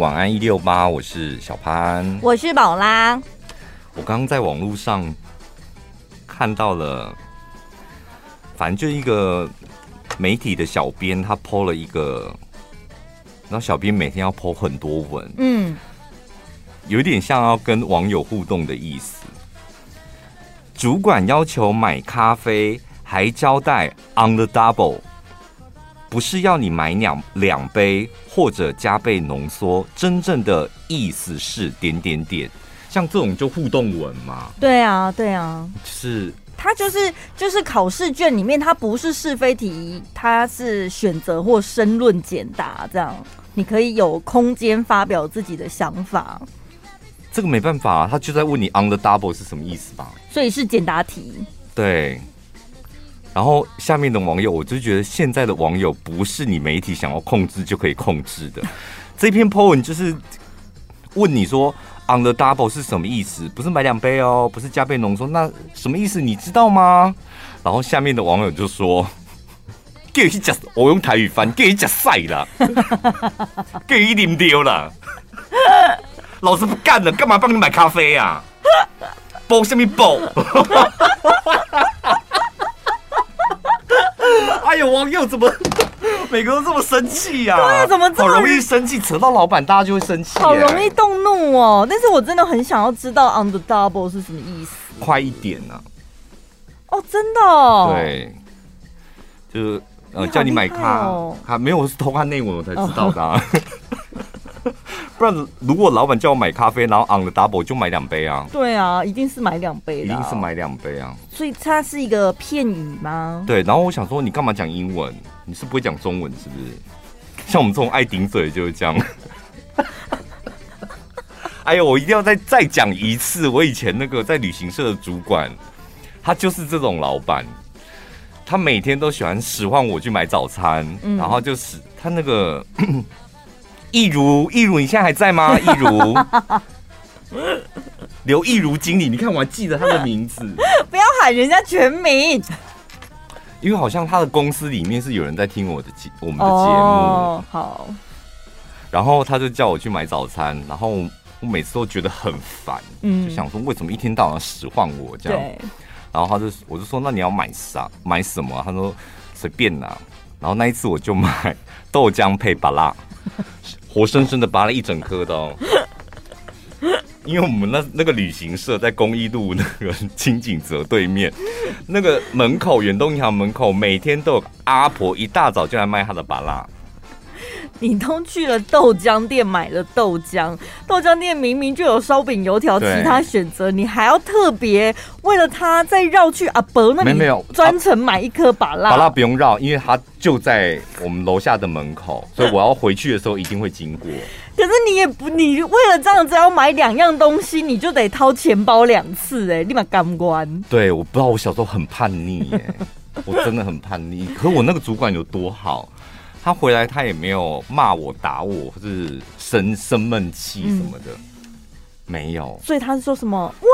晚安一六八，我是小潘，我是宝拉。我刚刚在网络上看到了，反正就一个媒体的小编，他 po 了一个，然后小编每天要 po 很多文，嗯，有点像要跟网友互动的意思。主管要求买咖啡，还交代 on the double。不是要你买两两杯或者加倍浓缩，真正的意思是点点点，像这种就互动文嘛。对啊，对啊，就是它就是就是考试卷里面，它不是是非题，它是选择或申论简答，这样你可以有空间发表自己的想法。这个没办法，他就在问你 on the double 是什么意思吧？所以是简答题。对。然后下面的网友，我就觉得现在的网友不是你媒体想要控制就可以控制的。这篇 po 文就是问你说 on the double 是什么意思？不是买两杯哦，不是加倍浓缩，那什么意思？你知道吗？然后下面的网友就说：“给你讲，我用台语翻，给你讲晒啦，给你啉丢了，老子不干了，干嘛帮你买咖啡啊？包什么包？” 哎呦，网友怎么每个都这么生气呀？对呀，怎么这么好容易生气？扯到老板，大家就会生气，好容易动怒哦。但是我真的很想要知道 on the double 是什么意思。快一点呢？哦，真的哦。对，就是呃，叫你买咖，咖没有，我是偷看内文我才知道的。不然，如果老板叫我买咖啡，然后 on the double 就买两杯啊？对啊，一定是买两杯的，一定是买两杯啊。所以它是一个片语吗？对。然后我想说，你干嘛讲英文？你是不会讲中文是不是？像我们这种爱顶嘴就是这样。哎呦，我一定要再再讲一次，我以前那个在旅行社的主管，他就是这种老板，他每天都喜欢使唤我去买早餐，嗯、然后就是他那个。易如，易如，你现在还在吗？易如，刘易如经理，你看我还记得他的名字。不要喊人家全名，因为好像他的公司里面是有人在听我的节，我们的节目。Oh, 好。然后他就叫我去买早餐，然后我每次都觉得很烦，嗯，就想说为什么一天到晚使唤我这样。然后他就，我就说那你要买啥？买什么？他说随便拿。然后那一次我就买豆浆配芭乐。活生生的拔了一整颗的哦，因为我们那那个旅行社在公益路那个清景泽对面，那个门口远东银行门口每天都有阿婆一大早就来卖她的芭乐。你都去了豆浆店买了豆浆，豆浆店明明就有烧饼、油条，其他选择，你还要特别为了他再绕去阿伯那里，没有专程买一颗芭乐。芭乐不用绕，因为它就在我们楼下的门口，所以我要回去的时候一定会经过。可是你也不，你为了这样子要买两样东西，你就得掏钱包两次哎，立马干关。对，我不知道我小时候很叛逆哎，我真的很叛逆。可我那个主管有多好？他回来，他也没有骂我、打我，或是生生闷气什么的，嗯、没有。所以他是说什么？哇，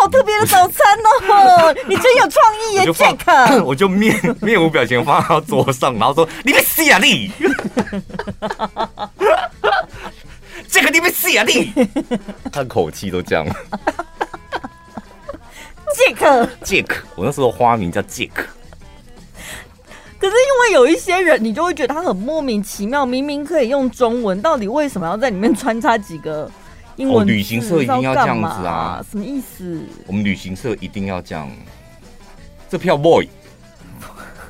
好特别的早餐哦！你真有创意耶，Jack！我就面面无表情放到桌上，然后说：“你别死啊你！”Jack，你别死啊你！他的口气都这样。Jack，Jack，我那时候花名叫 Jack。可是因为有一些人，你就会觉得他很莫名其妙，明明可以用中文，到底为什么要在里面穿插几个英文？哦，旅行社一定要这样子啊？什么意思？我们旅行社一定要这样。这票 boy。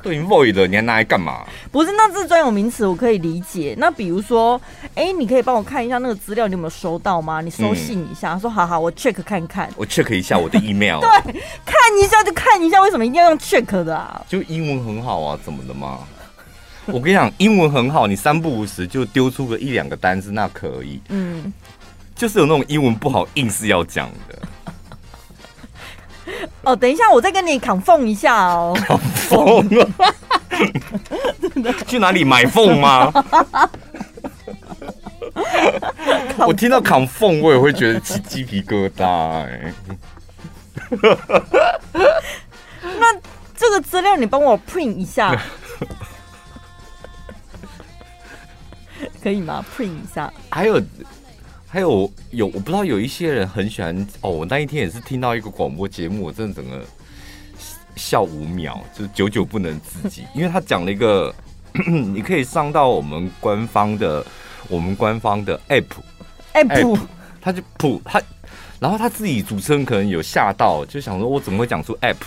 对，void 的，你还拿来干嘛？不是，那是专有名词我可以理解。那比如说，哎、欸，你可以帮我看一下那个资料，你有没有收到吗？你收信一下，嗯、说好好，我 check 看看。我 check 一下我的 email。对，看一下就看一下，为什么一定要用 check 的啊？就英文很好啊，怎么的吗？我跟你讲，英文很好，你三不五时就丢出个一两个单字，那可以。嗯，就是有那种英文不好，硬是要讲的。哦，等一下，我再跟你 confirm 一下哦。confirm 去哪里买缝吗？我听到 confirm 我也会觉得起鸡皮疙瘩哎。那这个资料你帮我 print 一下。可以吗？print 一下。还有还有有，我不知道有一些人很喜欢哦。我那一天也是听到一个广播节目，我真的整个笑五秒，就是久久不能自己，因为他讲了一个，你可以上到我们官方的我们官方的 app，app，app 他就普他，然后他自己主持人可能有吓到，就想说我怎么会讲出 app，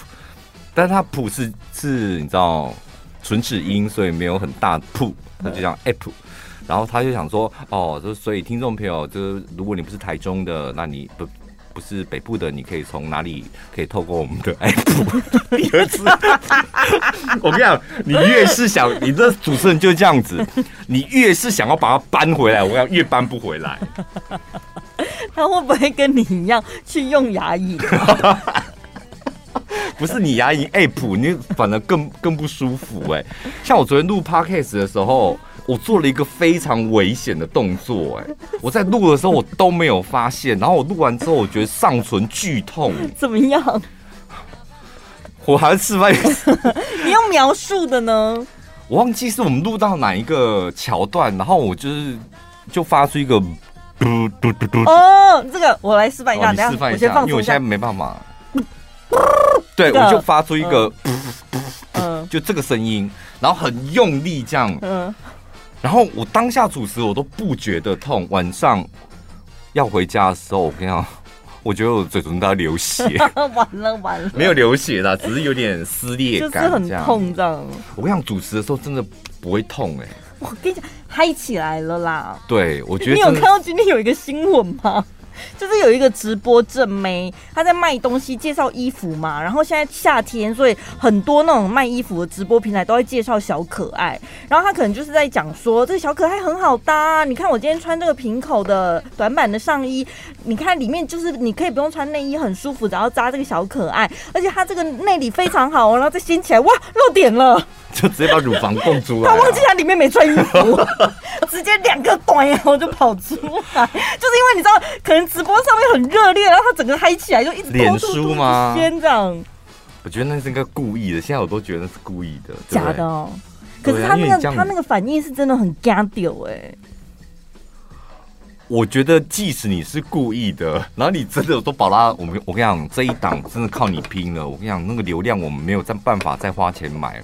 但是他普是是，你知道。唇齿音，所以没有很大的铺，他就讲 app，然后他就想说，哦，就所以听众朋友，就是如果你不是台中的，那你不不是北部的，你可以从哪里可以透过我们的 app？第二次，我跟你讲，你越是想，你这主持人就是这样子，你越是想要把它搬回来，我跟你讲越搬不回来。他会不会跟你一样去用牙龈？不是你牙龈 app，你反而更更不舒服哎、欸。像我昨天录 podcast 的时候，我做了一个非常危险的动作哎、欸。我在录的时候我都没有发现，然后我录完之后，我觉得上唇剧痛。怎么样？我还是示范一次。你用描述的呢？我忘记是我们录到哪一个桥段，然后我就是就发出一个嘟嘟嘟嘟。哦，这个我来示范一下，哦、示范一下，因为我现在没办法。对，我就发出一个，嗯，就这个声音，然后很用力这样，嗯，然后我当下主持我都不觉得痛，晚上要回家的时候，我跟你讲，我觉得我嘴唇都要流血，完了完了，没有流血啦，只是有点撕裂感，就是很痛这样。我跟你讲，主持的时候真的不会痛哎、欸，我跟你讲，嗨起来了啦。对，我觉得你有看到今天有一个新闻吗？就是有一个直播正妹，她在卖东西，介绍衣服嘛。然后现在夏天，所以很多那种卖衣服的直播平台都会介绍小可爱。然后她可能就是在讲说，这个小可爱很好搭。你看我今天穿这个平口的短版的上衣，你看里面就是你可以不用穿内衣，很舒服，然后扎这个小可爱。而且它这个内里非常好，然后再掀起来，哇，露点了，就直接把乳房供出来。他忘记他里面没穿衣服，直接两个短然后就跑出来，就是因为你知道，可能。直播上面很热烈，然后他整个嗨起来，就一直脸书吗？先这样，我觉得那是应该故意的。现在我都觉得那是故意的，假的哦。可是他那个他那个反应是真的很干掉哎。我觉得即使你是故意的，然后你真的都把他，我们我跟你讲，这一档真的靠你拼了。我跟你讲，那个流量我们没有再办法再花钱买，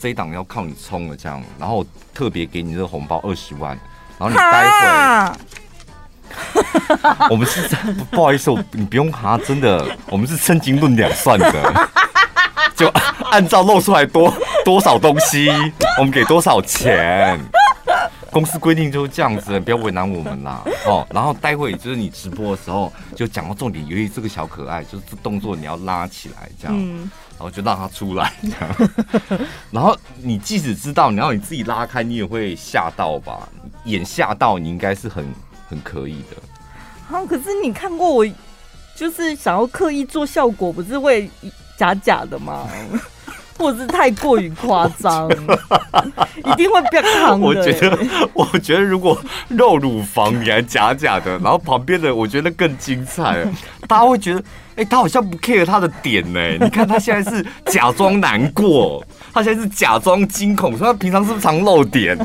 这一档要靠你冲了这样。然后特别给你这个红包二十万，然后你待会。我们是不，不好意思，你不用哈，真的，我们是称斤论两算的，就按照露出来多多少东西，我们给多少钱，公司规定就是这样子，不要为难我们啦。哦，然后待会就是你直播的时候，就讲到重点，由于这个小可爱，就是这动作你要拉起来，这样，然后就让他出来，这样，然后你即使知道，然后你自己拉开，你也会吓到吧？眼吓到，你应该是很。很可以的，好，可是你看过我，就是想要刻意做效果，不是会假假的吗？或者是太过于夸张，一定会变胖的。我觉得，我觉得如果肉乳房你还假假的，然后旁边的我觉得更精彩，大家会觉得，哎、欸，他好像不 care 他的点呢。你看他现在是假装难过，他现在是假装惊恐，说他平常是不是常露点？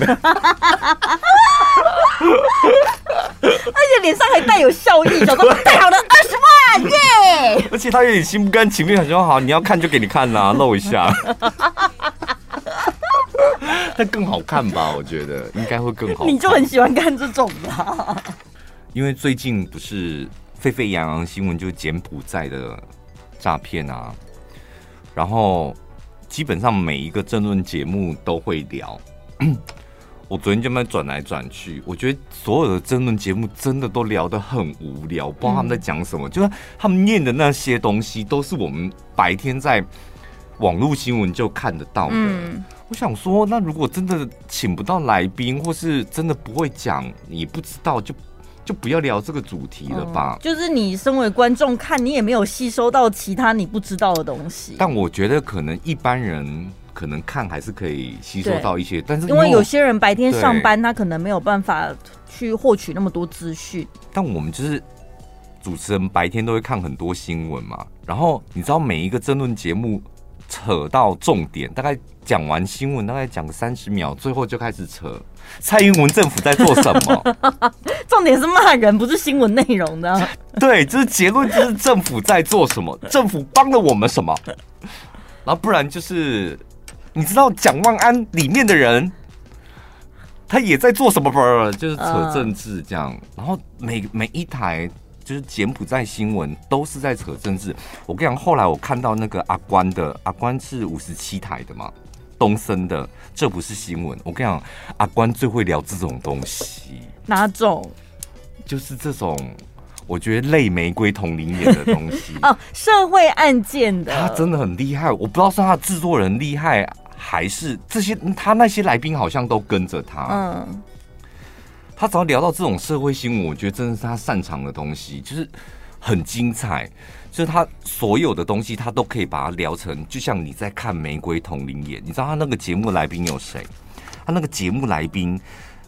而且脸上还带有笑意，叫做太好了，二十万耶！yeah! 而且他有点心不甘情愿，很说好，你要看就给你看啦、啊，露一下，那更好看吧？我觉得应该会更好。你就很喜欢看这种吧，因为最近不是沸沸扬扬新闻，就是柬埔寨的诈骗啊，然后基本上每一个政论节目都会聊。我昨天就在转来转去，我觉得所有的争论节目真的都聊得很无聊，不知道他们在讲什么。嗯、就是他们念的那些东西，都是我们白天在网络新闻就看得到的。嗯、我想说，那如果真的请不到来宾，或是真的不会讲，你不知道，就就不要聊这个主题了吧。嗯、就是你身为观众看，你也没有吸收到其他你不知道的东西。但我觉得可能一般人。可能看还是可以吸收到一些，但是因为，因为有些人白天上班，他可能没有办法去获取那么多资讯。但我们就是主持人，白天都会看很多新闻嘛。然后你知道每一个争论节目扯到重点，大概讲完新闻，大概讲个三十秒，最后就开始扯蔡英文政府在做什么。重点是骂人，不是新闻内容的。对，就是结论，就是政府在做什么，政府帮了我们什么。然后不然就是，你知道蒋万安里面的人，他也在做什么？不，就是扯政治这样。然后每每一台。就是柬埔寨新闻都是在扯政治。我跟你讲，后来我看到那个阿关的，阿关是五十七台的嘛，东森的，这不是新闻。我跟你讲，阿关最会聊这种东西。哪种？就是这种，我觉得类玫瑰同龄眼的东西 哦，社会案件的。他真的很厉害，我不知道是他的制作人厉害，还是这些他那些来宾好像都跟着他。嗯。他只要聊到这种社会新闻，我觉得真的是他擅长的东西，就是很精彩。就是他所有的东西，他都可以把它聊成，就像你在看《玫瑰瞳铃眼》。你知道他那个节目来宾有谁？他那个节目来宾，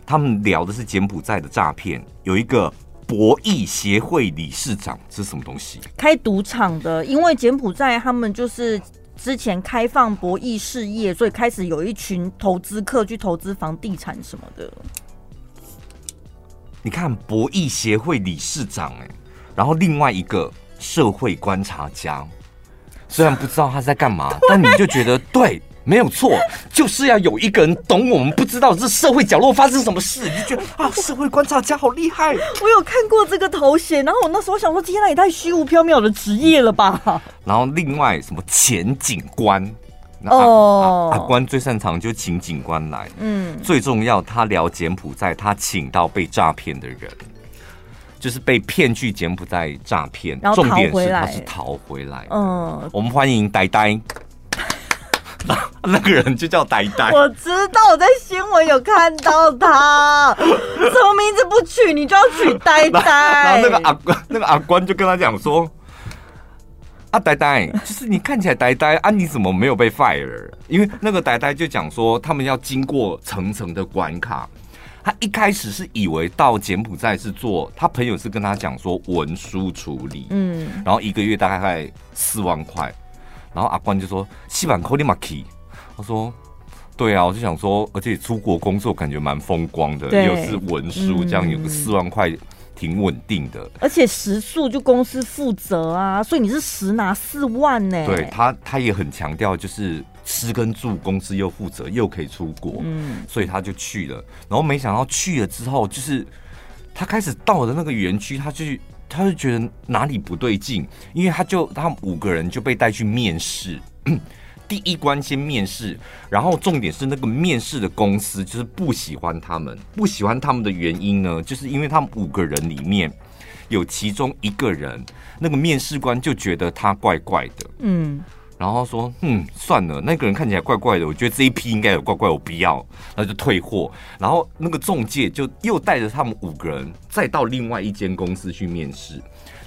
他们聊的是柬埔寨的诈骗，有一个博弈协会理事长，这是什么东西？开赌场的，因为柬埔寨他们就是之前开放博弈事业，所以开始有一群投资客去投资房地产什么的。你看博弈协会理事长哎，然后另外一个社会观察家，虽然不知道他在干嘛，但你就觉得对，没有错，就是要有一个人懂我们不知道这社会角落发生什么事，你就觉得啊，社会观察家好厉害。我有看过这个头衔，然后我那时候想说，天哪，也太虚无缥缈的职业了吧。然后另外什么前警官。哦，阿官最擅长就请警官来，嗯，最重要他聊柬埔寨，他请到被诈骗的人，就是被骗去柬埔寨诈骗，然后重点是他是逃回来，嗯，我们欢迎呆呆，那个人就叫呆呆，我知道我在新闻有看到他，什么名字不取你就要取呆呆，然后那个阿关那个阿关就跟他讲说。啊，呆呆，就是你看起来呆呆啊，你怎么没有被 fire？因为那个呆呆就讲说，他们要经过层层的关卡。他一开始是以为到柬埔寨是做，他朋友是跟他讲说文书处理，嗯，然后一个月大概在四万块。然后阿关就说：“西板扣你马 key。”他说：“对啊，我就想说，而且出国工作感觉蛮风光的，又是文书，这样有个四万块。”挺稳定的，而且食宿就公司负责啊，所以你是实拿四万呢。对他，他也很强调，就是吃跟住公司又负责，又可以出国，嗯，所以他就去了。然后没想到去了之后，就是他开始到了那个园区，他就他就觉得哪里不对劲，因为他就他们五个人就被带去面试。第一关先面试，然后重点是那个面试的公司就是不喜欢他们，不喜欢他们的原因呢，就是因为他们五个人里面有其中一个人，那个面试官就觉得他怪怪的，嗯，然后说，嗯，算了，那个人看起来怪怪的，我觉得这一批应该有怪怪，我不要，那就退货。然后那个中介就又带着他们五个人再到另外一间公司去面试。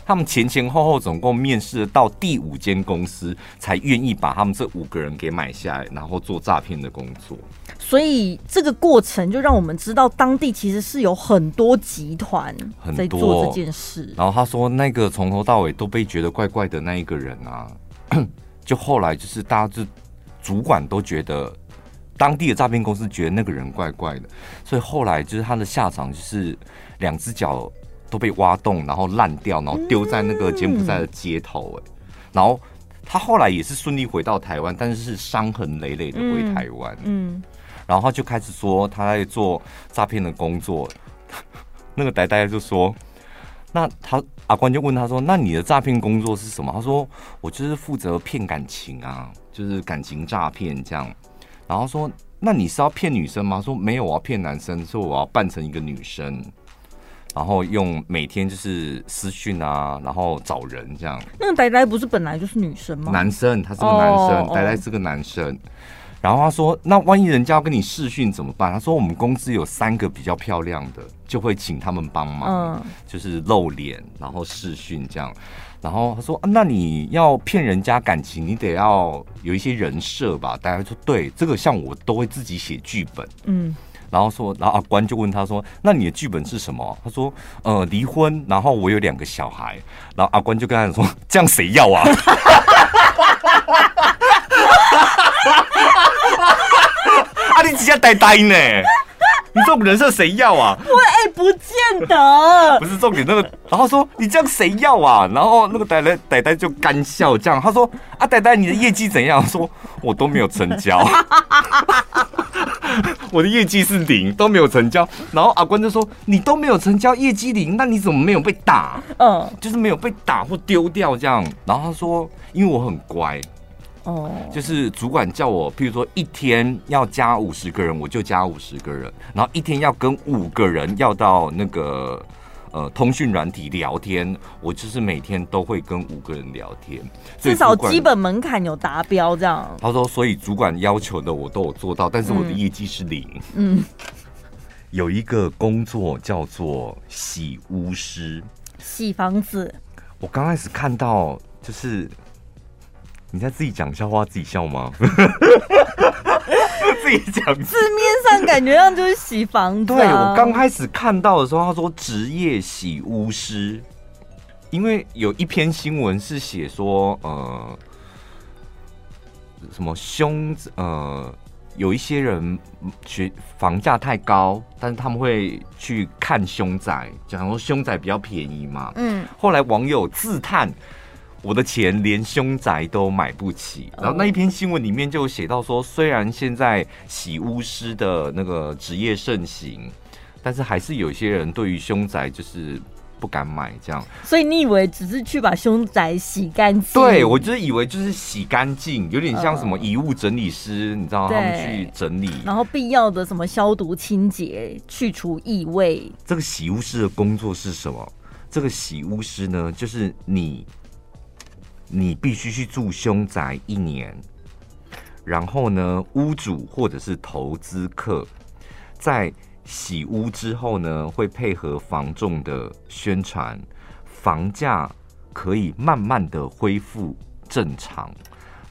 他们前前后后总共面试了到第五间公司，才愿意把他们这五个人给买下来，然后做诈骗的工作。所以这个过程就让我们知道，当地其实是有很多集团在做这件事。然后他说，那个从头到尾都被觉得怪怪的那一个人啊，就后来就是大家就主管都觉得当地的诈骗公司觉得那个人怪怪的，所以后来就是他的下场就是两只脚。都被挖洞，然后烂掉，然后丢在那个柬埔寨的街头，哎，然后他后来也是顺利回到台湾，但是是伤痕累累的回台湾，嗯，然后他就开始说他在做诈骗的工作，那个呆呆就说，那他阿关就问他说，那你的诈骗工作是什么？他说我就是负责骗感情啊，就是感情诈骗这样，然后说那你是要骗女生吗？说没有，我要骗男生，说我要扮成一个女生。然后用每天就是私讯啊，然后找人这样。那个呆呆不是本来就是女生吗？男生，他是个男生，呆呆是个男生。然后他说：“那万一人家要跟你试训怎么办？”他说：“我们公司有三个比较漂亮的，就会请他们帮忙，就是露脸，然后试训这样。”然后他说：“那你要骗人家感情，你得要有一些人设吧？”大家说：“对，这个像我都会自己写剧本。”嗯。然后说，然后阿关就问他说：“那你的剧本是什么？”他说：“呃，离婚，然后我有两个小孩。”然后阿关就跟他说：“这样谁要啊？” 啊，你直接呆呆呢？你这种人设谁要啊？我哎、欸，不见得。不是重点，那个，然后说你这样谁要啊？然后那个呆呆呆呆就干笑，这样他说啊，呆呆你的业绩怎样？说我都没有成交，我的业绩是零，都没有成交。然后阿关就说你都没有成交，业绩零，那你怎么没有被打？嗯，就是没有被打或丢掉这样。然后他说因为我很乖。哦，就是主管叫我，譬如说一天要加五十个人，我就加五十个人，然后一天要跟五个人要到那个呃通讯软体聊天，我就是每天都会跟五个人聊天，至少基本门槛有达标这样。他说，所以主管要求的我都有做到，但是我的业绩是零。嗯，有一个工作叫做洗屋师，洗房子。我刚开始看到就是。你在自己讲笑话，自己笑吗？自己讲，字面上感觉上就是洗房子。对，我刚开始看到的时候，他说职业洗屋师，因为有一篇新闻是写说，呃，什么凶呃，有一些人学房价太高，但是他们会去看凶宅，讲说凶宅比较便宜嘛。嗯，后来网友自叹。我的钱连凶宅都买不起，然后那一篇新闻里面就写到说，虽然现在洗巫师的那个职业盛行，但是还是有些人对于凶宅就是不敢买这样。所以你以为只是去把凶宅洗干净？对，我就是以为就是洗干净，有点像什么遗物整理师，你知道他们去整理，然后必要的什么消毒清洁、去除异味。这个洗屋师的工作是什么？这个洗屋师呢，就是你。你必须去住凶宅一年，然后呢，屋主或者是投资客在洗屋之后呢，会配合房仲的宣传，房价可以慢慢的恢复正常。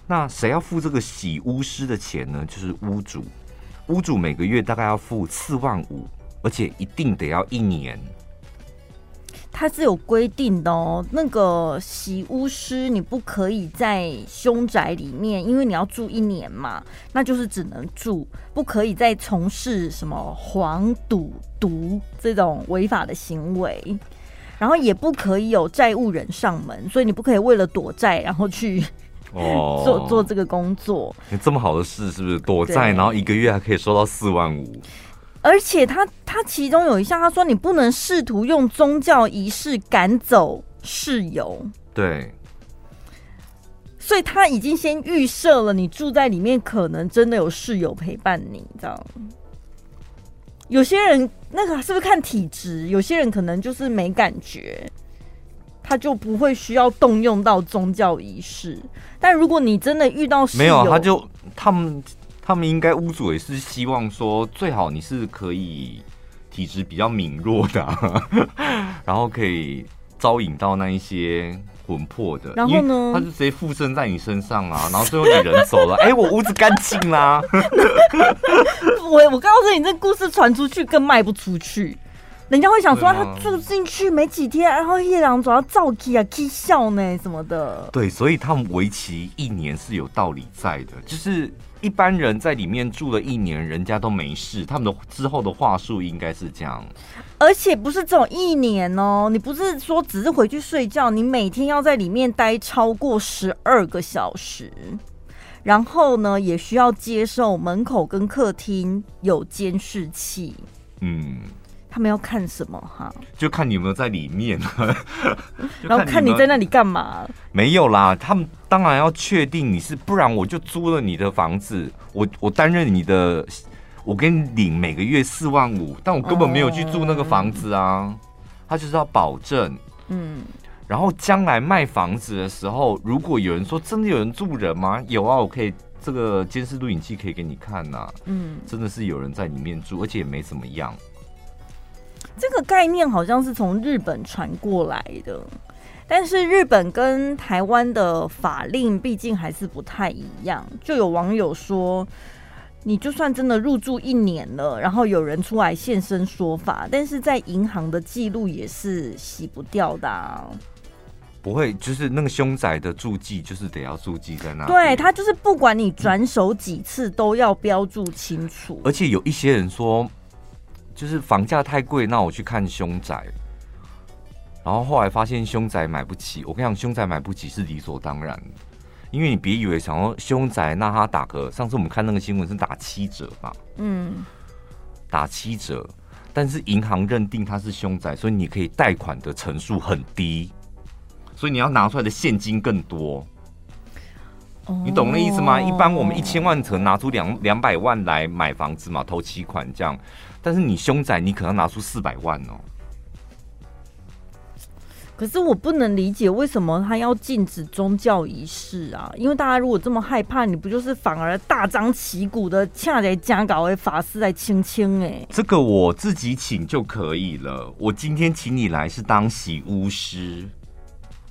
那谁要付这个洗屋师的钱呢？就是屋主，屋主每个月大概要付四万五，而且一定得要一年。它是有规定的哦，那个洗屋师你不可以在凶宅里面，因为你要住一年嘛，那就是只能住，不可以再从事什么黄赌毒这种违法的行为，然后也不可以有债务人上门，所以你不可以为了躲债然后去哦 做做这个工作。你这么好的事是不是躲债，然后一个月还可以收到四万五？而且他他其中有一项，他说你不能试图用宗教仪式赶走室友。对，所以他已经先预设了，你住在里面可能真的有室友陪伴你，你知道吗？有些人那个是不是看体质？有些人可能就是没感觉，他就不会需要动用到宗教仪式。但如果你真的遇到室友，没有，他就他们。他们应该屋主也是希望说，最好你是可以体质比较敏弱的，啊，然后可以招引到那一些魂魄的。然后呢，他就直接附身在你身上啊，然后最后你人走了，哎、欸，我屋子干净啦。我我告诉你，这故事传出去更卖不出去。人家会想说，他住进去没几天，然后夜郎总要造起啊，起笑呢什么的。对，所以他们为期一年是有道理在的。就是一般人在里面住了一年，人家都没事，他们的之后的话术应该是这样。而且不是这种一年哦，你不是说只是回去睡觉，你每天要在里面待超过十二个小时，然后呢，也需要接受门口跟客厅有监视器。嗯。他们要看什么哈？就看你有没有在里面，然后看你在那里干嘛？没有啦，他们当然要确定你是，不然我就租了你的房子，我我担任你的，我给你领每个月四万五，但我根本没有去住那个房子啊。他就是要保证，嗯，然后将来卖房子的时候，如果有人说真的有人住人吗？有啊，我可以这个监视录影器可以给你看呐，嗯，真的是有人在里面住，而且也没怎么样。这个概念好像是从日本传过来的，但是日本跟台湾的法令毕竟还是不太一样。就有网友说，你就算真的入住一年了，然后有人出来现身说法，但是在银行的记录也是洗不掉的啊。不会，就是那个凶宅的注记，就是得要注记在那。对，他就是不管你转手几次，都要标注清楚。而且有一些人说，就是房价太贵，那我去看凶宅。然后后来发现凶宅买不起。我跟你讲，凶宅买不起是理所当然的，因为你别以为想要凶宅，那他打个上次我们看那个新闻是打七折吧？嗯，打七折，但是银行认定它是凶宅，所以你可以贷款的成数很低。所以你要拿出来的现金更多，你懂那意思吗？一般我们一千万可能拿出两两百万来买房子嘛，投期款这样。但是你凶宅，你可能拿出四百万哦。可是我不能理解为什么他要禁止宗教仪式啊？因为大家如果这么害怕，你不就是反而大张旗鼓的恰在家搞为法师来清清？哎，这个我自己请就可以了。我今天请你来是当洗巫师。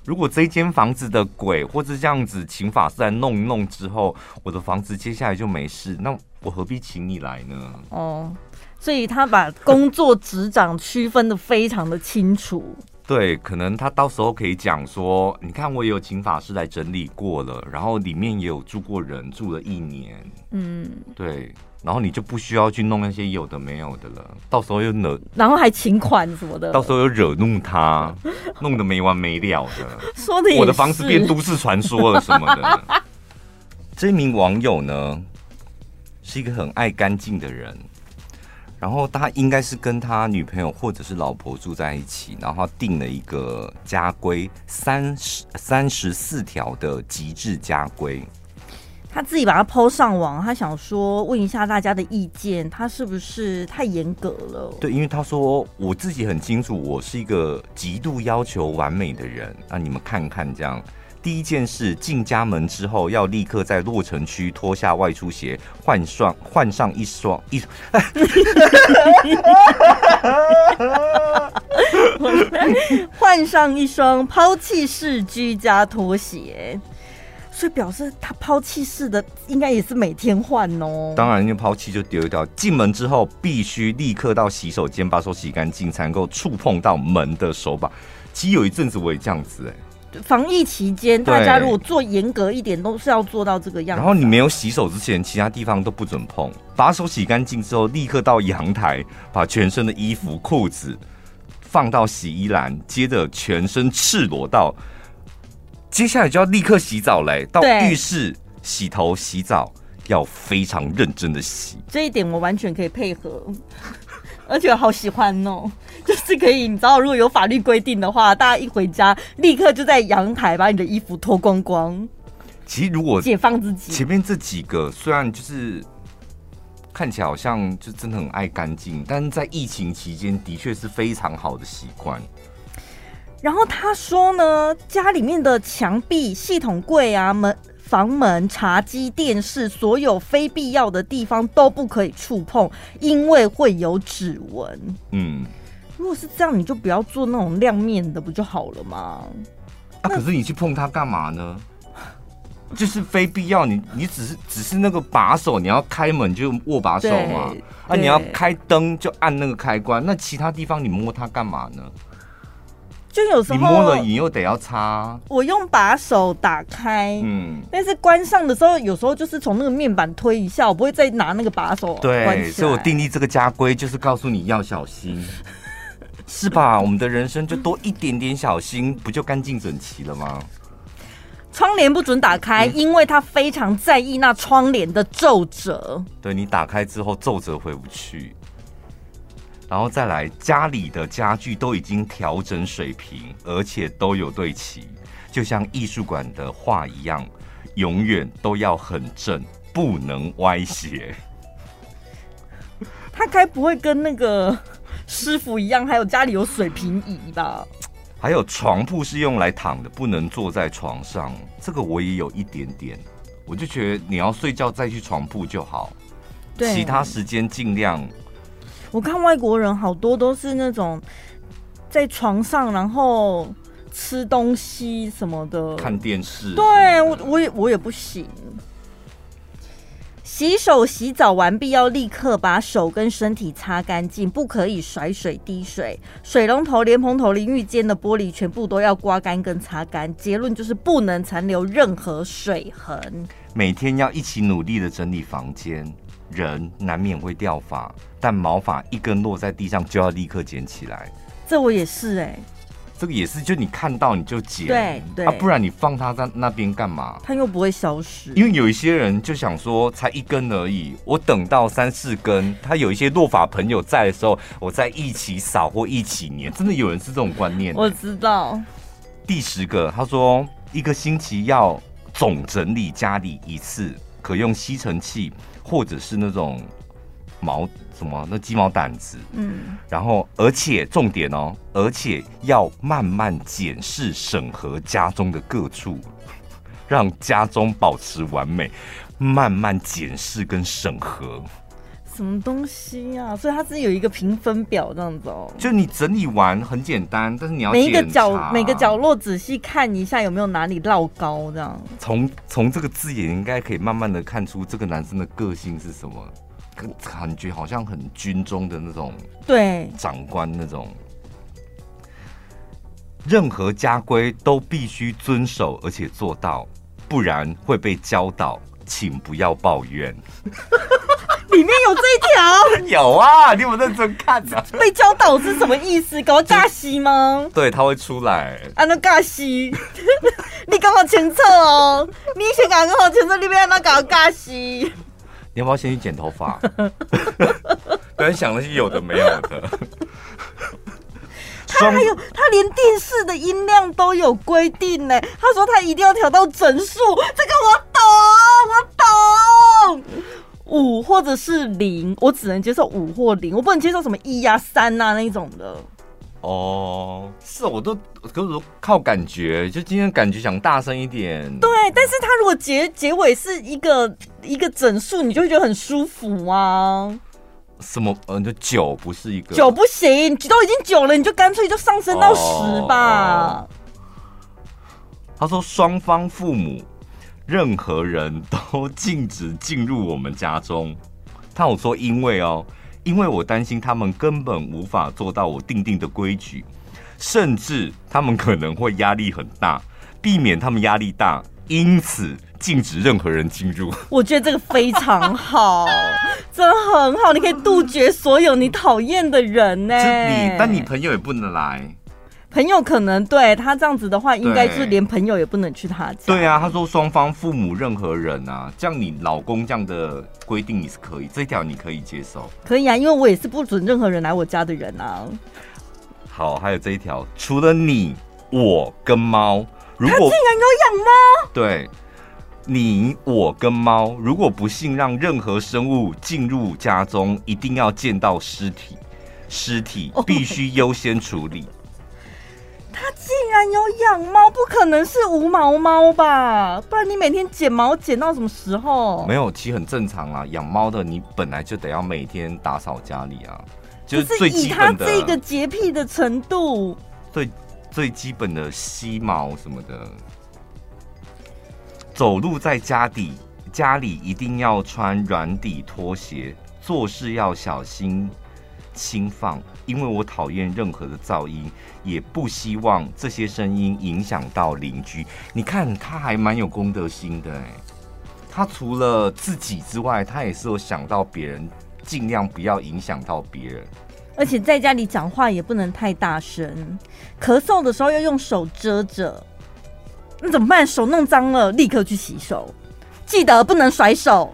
如果这间房子的鬼或者这样子请法师来弄一弄之后，我的房子接下来就没事，那我何必请你来呢？哦，所以他把工作职掌区分的非常的清楚。对，可能他到时候可以讲说，你看我也有请法师来整理过了，然后里面也有住过人，住了一年。嗯，对。然后你就不需要去弄那些有的没有的了，到时候又惹，然后还请款什么的，到时候又惹怒他，弄得没完没了的。说的，我的房子变都市传说了什么的。这名网友呢，是一个很爱干净的人，然后他应该是跟他女朋友或者是老婆住在一起，然后他定了一个家规三十三十四条的极致家规。他自己把它 PO 上网，他想说问一下大家的意见，他是不是太严格了？对，因为他说我自己很清楚，我是一个极度要求完美的人。那你们看看，这样第一件事，进家门之后要立刻在落城区脱下外出鞋，换上换上一双一，换上一双抛弃式居家拖鞋。所以表示他抛弃式的应该也是每天换哦。当然，因为抛弃就丢掉。进门之后必须立刻到洗手间把手洗干净，才能够触碰到门的手把。其实有一阵子我也这样子哎、欸。防疫期间，大家如果做严格一点，都是要做到这个样子。然后你没有洗手之前，其他地方都不准碰。把手洗干净之后，立刻到阳台把全身的衣服、裤子放到洗衣篮，接着全身赤裸到。接下来就要立刻洗澡嘞，到浴室洗头洗澡要非常认真的洗。这一点我完全可以配合，而且我好喜欢哦，就是可以，你知道，如果有法律规定的话，大家一回家立刻就在阳台把你的衣服脱光光。其实如果解放自己，前面这几个虽然就是看起来好像就真的很爱干净，但是在疫情期间的确是非常好的习惯。然后他说呢，家里面的墙壁、系统柜啊、门、房门、茶几、电视，所有非必要的地方都不可以触碰，因为会有指纹。嗯，如果是这样，你就不要做那种亮面的，不就好了吗？啊，可是你去碰它干嘛呢？就是非必要，你你只是只是那个把手，你要开门就握把手嘛。啊，你要开灯就按那个开关，那其他地方你摸它干嘛呢？就有时候你摸了，你又得要擦。我用把手打开，嗯，但是关上的时候，有时候就是从那个面板推一下，我不会再拿那个把手。对，所以我订立这个家规，就是告诉你要小心，是吧？我们的人生就多一点点小心，不就干净整齐了吗？窗帘不准打开，因为他非常在意那窗帘的皱褶。对，你打开之后，皱褶回不去。然后再来，家里的家具都已经调整水平，而且都有对齐，就像艺术馆的画一样，永远都要很正，不能歪斜。他该不会跟那个师傅一样，还有家里有水平仪吧？还有床铺是用来躺的，不能坐在床上。这个我也有一点点，我就觉得你要睡觉再去床铺就好，对其他时间尽量。我看外国人好多都是那种在床上，然后吃东西什么的，看电视。对，我我也我也不行。洗手洗澡完毕要立刻把手跟身体擦干净，不可以甩水滴水。水龙头、莲蓬头、淋浴间的玻璃全部都要刮干跟擦干。结论就是不能残留任何水痕。每天要一起努力的整理房间。人难免会掉发，但毛发一根落在地上就要立刻捡起来。这我也是哎、欸，这个也是，就你看到你就捡，对对啊，不然你放它在那边干嘛？它又不会消失。因为有一些人就想说，才一根而已，我等到三四根，他有一些落发朋友在的时候，我再一起扫或一起粘。真的有人是这种观念、欸。我知道。第十个，他说一个星期要总整理家里一次，可用吸尘器。或者是那种毛什么那鸡毛掸子，嗯，然后而且重点哦，而且要慢慢检视审核家中的各处，让家中保持完美，慢慢检视跟审核。什么东西啊？所以它是有一个评分表这样子哦。就你整理完很简单，但是你要每一个角每个角落仔细看一下有没有哪里落高这样。从从这个字眼应该可以慢慢的看出这个男生的个性是什么，感觉好像很军中的那种对长官那种。任何家规都必须遵守而且做到，不然会被教导，请不要抱怨。里面有这一条，有啊，你有认真看啊？被教导是什么意思？搞尬戏吗？对，他会出来。啊，那尬戏，你刚好清楚哦。你先刚好清楚里面那搞尬戏。你要不要先去剪头发？本来想的是有的没有的。他还有，他连电视的音量都有规定呢。他说他一定要调到整数，这个我懂，我懂。五或者是零，我只能接受五或零，我不能接受什么一呀、三呐那一种的。哦，是，我都可是靠感觉，就今天感觉想大声一点。对，但是他如果结结尾是一个一个整数，你就会觉得很舒服啊。什么？嗯，就九不是一个九不行，都已经九了，你就干脆就上升到十吧。哦哦。他说双方父母。任何人都禁止进入我们家中。他有说，因为哦，因为我担心他们根本无法做到我定定的规矩，甚至他们可能会压力很大，避免他们压力大，因此禁止任何人进入。我觉得这个非常好，真的很好，你可以杜绝所有你讨厌的人呢。你，但你朋友也不能来。朋友可能对他这样子的话，应该是连朋友也不能去他家。对啊，他说双方父母任何人啊，这样你老公这样的规定你是可以，这条你可以接受。可以啊，因为我也是不准任何人来我家的人啊。好，还有这一条，除了你、我跟猫，如果他竟然有养猫，对，你、我跟猫，如果不幸让任何生物进入家中，一定要见到尸体，尸体必须优先处理。Oh 他竟然有养猫，不可能是无毛猫吧？不然你每天剪毛剪到什么时候？没有，其实很正常啊。养猫的你本来就得要每天打扫家里啊，就是最基本的。以他这个洁癖的程度，最最基本的吸毛什么的。走路在家底，家里一定要穿软底拖鞋，做事要小心。轻放，因为我讨厌任何的噪音，也不希望这些声音影响到邻居。你看，他还蛮有公德心的哎，他除了自己之外，他也是有想到别人，尽量不要影响到别人。而且在家里讲话也不能太大声，咳嗽的时候要用手遮着。那怎么办？手弄脏了，立刻去洗手，记得不能甩手。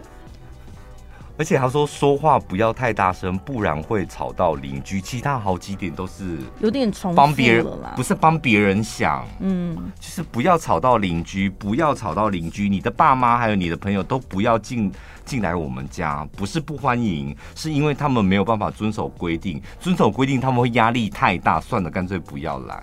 而且他说，说话不要太大声，不然会吵到邻居。其他好几点都是有点重帮别人，不是帮别人想，嗯，就是不要吵到邻居，不要吵到邻居。你的爸妈还有你的朋友都不要进进来我们家，不是不欢迎，是因为他们没有办法遵守规定，遵守规定他们会压力太大，算了，干脆不要来。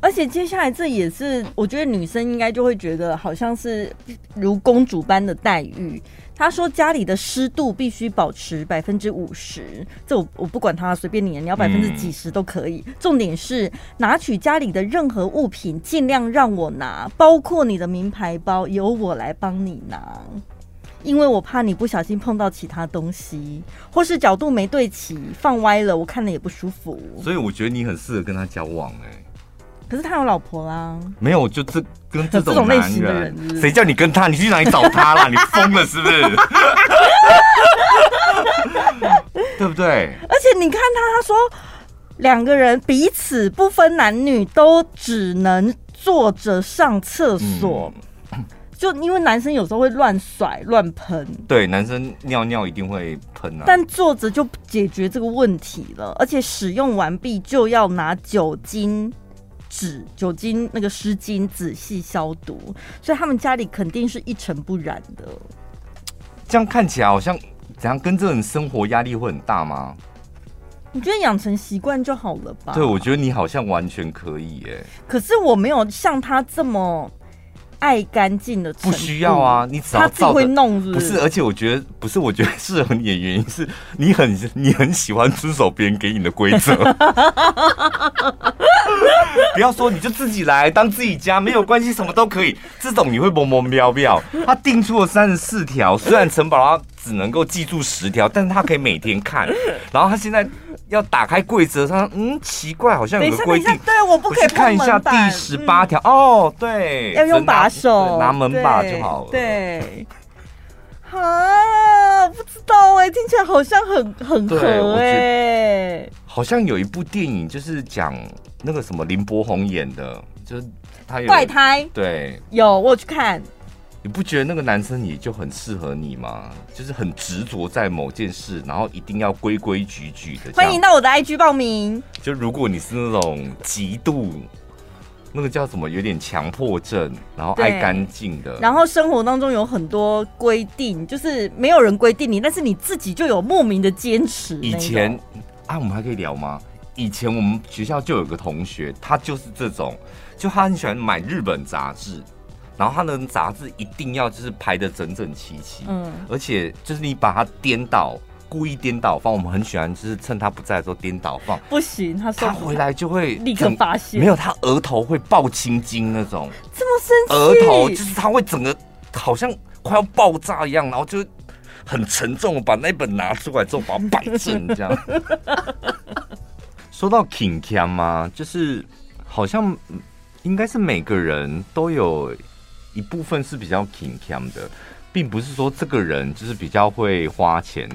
而且接下来这也是，我觉得女生应该就会觉得好像是如公主般的待遇。他说家里的湿度必须保持百分之五十，这我我不管他，随便你，你要百分之几十都可以。重点是拿取家里的任何物品，尽量让我拿，包括你的名牌包，由我来帮你拿。因为我怕你不小心碰到其他东西，或是角度没对齐，放歪了，我看了也不舒服。所以我觉得你很适合跟他交往哎、欸。可是他有老婆啦。没有，就这跟这 种类型的人，谁叫你跟他？你去哪里找他啦？你疯了是不是？对不对？而且你看他，他说两个人彼此不分男女，都只能坐着上厕所。嗯、就因为男生有时候会乱甩乱喷，对，男生尿尿一定会喷啊。但坐着就解决这个问题了，而且使用完毕就要拿酒精。纸、酒精那个湿巾仔细消毒，所以他们家里肯定是一尘不染的。这样看起来好像怎样？跟这种生活压力会很大吗？你觉得养成习惯就好了吧？对，我觉得你好像完全可以耶。可是我没有像他这么。爱干净的不需要啊，你只要他自己会弄是不是？不是，而且我觉得不是，我觉得适合你的原因是你很你很喜欢遵守别人给你的规则。不要说你就自己来当自己家没有关系，什么都可以。这种你会懵懵飙飙。他定出了三十四条，虽然城堡他只能够记住十条，但是他可以每天看。然后他现在。要打开柜子，他说嗯，奇怪，好像有个规定，对，我不可以看一下第十八条哦，对，要用把手拿门把就好了。对，啊，不知道哎，听起来好像很很合哎，好像有一部电影就是讲那个什么林柏宏演的，就是他有怪胎，对，有我去看。你不觉得那个男生也就很适合你吗？就是很执着在某件事，然后一定要规规矩矩的。欢迎到我的 IG 报名。就如果你是那种极度那个叫什么，有点强迫症，然后爱干净的，然后生活当中有很多规定，就是没有人规定你，但是你自己就有莫名的坚持。以前啊，我们还可以聊吗？以前我们学校就有个同学，他就是这种，就他很喜欢买日本杂志。然后他的杂志一定要就是排的整整齐齐，嗯，而且就是你把它颠倒，故意颠倒放，我们很喜欢就是趁他不在的时候颠倒放。不行，他说他回来就会立刻发现，没有他额头会爆青筋那种，这么生气，额头就是他会整个好像快要爆炸一样，然后就很沉重的把那本拿出来之后把它摆正这样。说到 King Cam 吗？就是好像应该是每个人都有。一部分是比较勤俭的，并不是说这个人就是比较会花钱，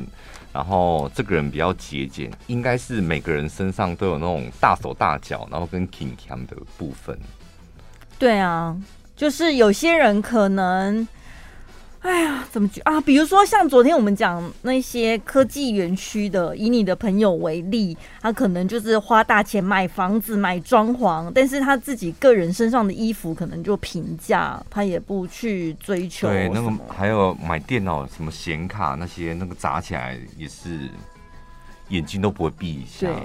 然后这个人比较节俭，应该是每个人身上都有那种大手大脚，然后跟 King Cam 的部分。对啊，就是有些人可能。哎呀，怎么举啊？比如说像昨天我们讲那些科技园区的，以你的朋友为例，他可能就是花大钱买房子、买装潢，但是他自己个人身上的衣服可能就平价，他也不去追求。对，那个还有买电脑什么显卡那些，那个砸起来也是眼睛都不会闭一下。对，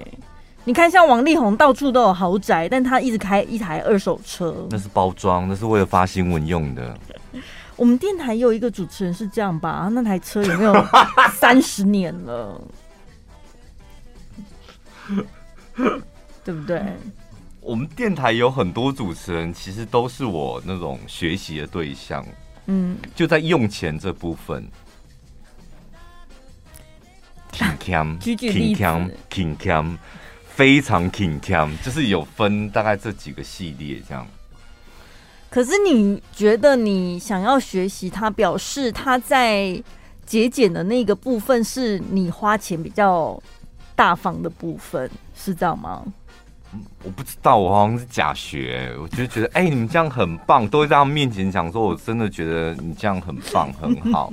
你看像王力宏到处都有豪宅，但他一直开一台二手车，那是包装，那是为了发新闻用的。我们电台有一个主持人是这样吧？那台车有没有 三十年了？对不对？我们电台有很多主持人，其实都是我那种学习的对象。嗯，就在用钱这部分，挺强，挺强，挺强，非常挺强，就是有分大概这几个系列这样。可是你觉得你想要学习他，表示他在节俭的那个部分是你花钱比较大方的部分，是这样吗？我不知道，我好像是假学，我就觉得哎、欸，你们这样很棒，都会在他们面前讲说，我真的觉得你这样很棒，很好。